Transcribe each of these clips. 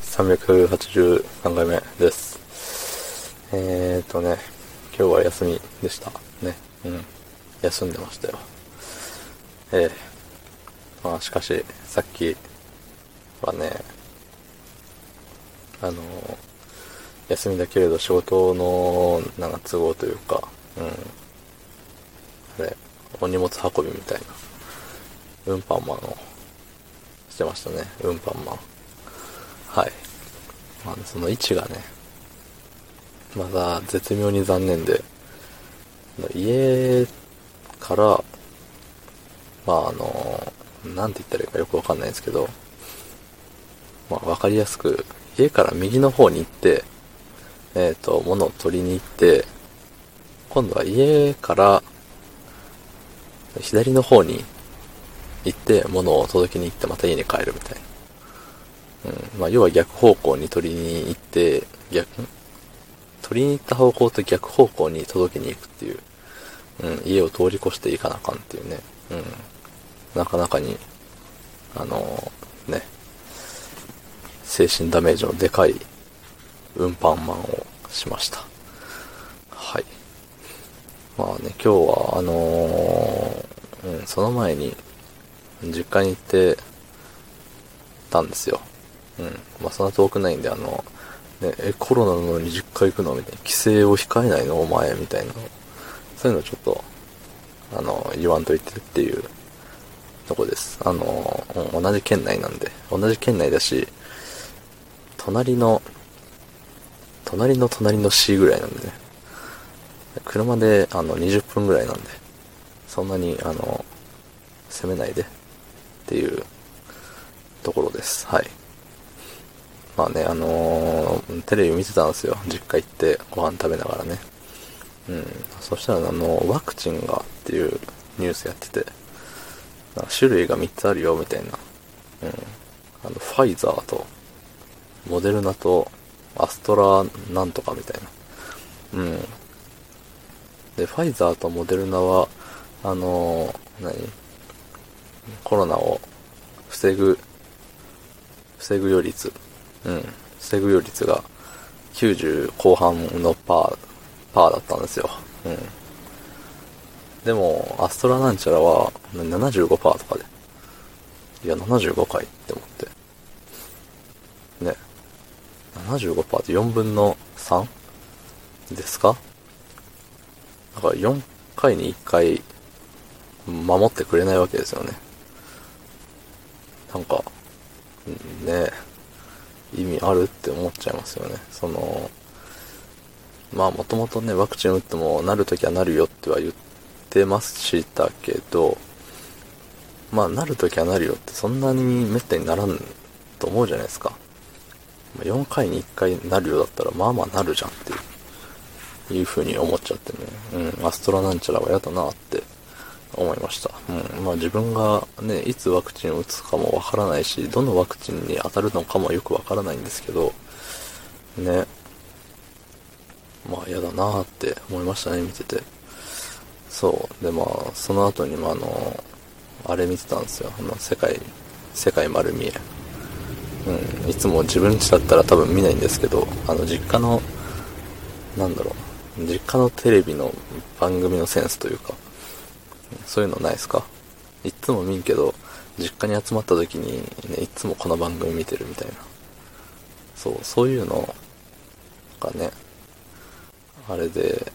383回目です。えーとね、今日は休みでした。ね。うん。休んでましたよ。ええまあしかし、さっきはね、あの、休みだけれど仕事の、なんか都合というか、うん。あれ、お荷物運びみたいな、運搬マンをしてましたね。運搬マン。その位置がね、まだ絶妙に残念で、家から、まああの、なんて言ったらいいかよくわかんないんですけど、まあわかりやすく、家から右の方に行って、えっ、と、物を取りに行って、今度は家から左の方に行って物を届けに行ってまた家に帰るみたいな。うん。まあ要は逆方向に取りに行って、逆、取りに行った方向と逆方向に届けに行くっていう。うん。家を通り越していかなあかんっていうね。うん。なかなかに、あのね、精神ダメージのでかい運搬マンをしました。はい。まあね、今日は、あのーうん、その前に、実家に行ってたんですよ。うん。まあ、そんな遠くないんで、あの、ね、え、コロナなのに実家行くのみたいな。帰省を控えないの？お前みたいな。そういうのちょっと、あの、言わんといてっていうとこです。あの、うん同じ県内なんで。同じ県内だし、隣の、隣の隣の市ぐらいなんでね。車で、あの、20分ぐらいなんで、そんなに、あの、攻めないでっていうところです。はい。まあね、あのーテレビ見てたんですよ。実家行ってご飯食べながらね。うん。そしたら、あの、ワクチンがっていうニュースやってて、なんか種類が3つあるよ、みたいな。うん。あの、ファイザーと、モデルナと、アストラなんとかみたいな。うん。で、ファイザーとモデルナは、あのー何？コロナを防ぐ、防ぐ予率、うん、防ぐ予率が90後半のパー、パーだったんですよ。うん。でも、アストラなんちゃらは75%とかで。いや、75回って思って。ね。75%って4分の 3? ですか？だから4回に1回守ってくれないわけですよね。なんか、んね意味あるって思っちゃいますよね。その、まあもともとね、ワクチン打ってもなるときはなるよっては言ってましたけど、まあなるときはなるよってそんなにめったにならんと思うじゃないですか。4回に1回なるようだったらまあまあなるじゃんっていう、いう風に思っちゃってね。うん、アストラなんちゃらは嫌だなって思いました。うん。まあ自分がね、いつワクチンを打つかもわからないし、どのワクチンに当たるのかもよくわからないんですけど、ね。まあ嫌だなって思いましたね、見てて。そう。でまあ、その後にもあの、あれ見てたんですよ。あの、世界、世界丸見え。うん。いつも自分家だったら多分見ないんですけど、あの、実家の、なんだろう、実家のテレビの番組のセンスというか、そういうのないですか？いっつも見んけど、実家に集まった時に、ね、いっつもこの番組見てるみたいな。そう、そういうのがね、あれで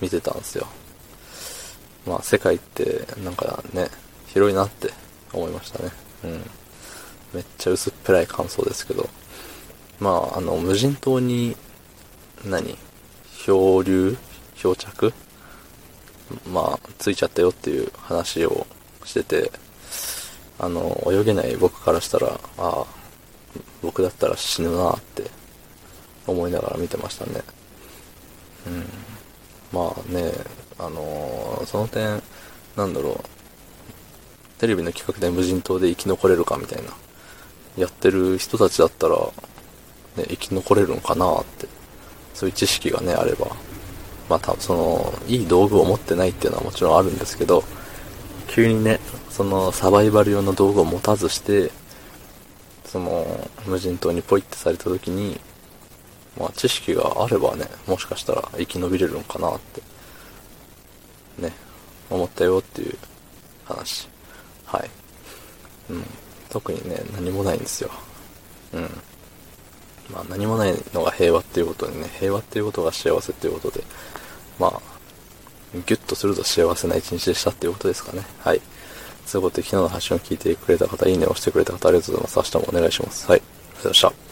見てたんですよ。まあ世界ってなんかね、広いなって思いましたね。うん。めっちゃ薄っぺらい感想ですけど。まあ、あの、無人島に、何？漂流？漂着？まあ、ついちゃったよっていう話をしてて、あの、泳げない僕からしたら、ああ、僕だったら死ぬなって思いながら見てましたね。うん。まあね、あのその点、なんだろう、テレビの企画で無人島で生き残れるかみたいな、やってる人たちだったら、ね、生き残れるんかなって、そういう知識がね、あれば、まあ多分その、いい道具を持ってないっていうのはもちろんあるんですけど、急にね、そのサバイバル用の道具を持たずして、その、無人島にポイってされた時に、まあ知識があればね、もしかしたら生き延びれるのかなって、ね、思ったよっていう話。はい。うん。特にね、何もないんですよ。うん。まあ何もないのが平和っていうことでね、平和っていうことが幸せっていうことで、まあ、ギュッとすると幸せな一日でしたっていうことですかね。はい。そういうことで昨日の発信を聞いてくれた方、いいねを押してくれた方、ありがとうございます。明日もお願いします。はい。ありがとうございました。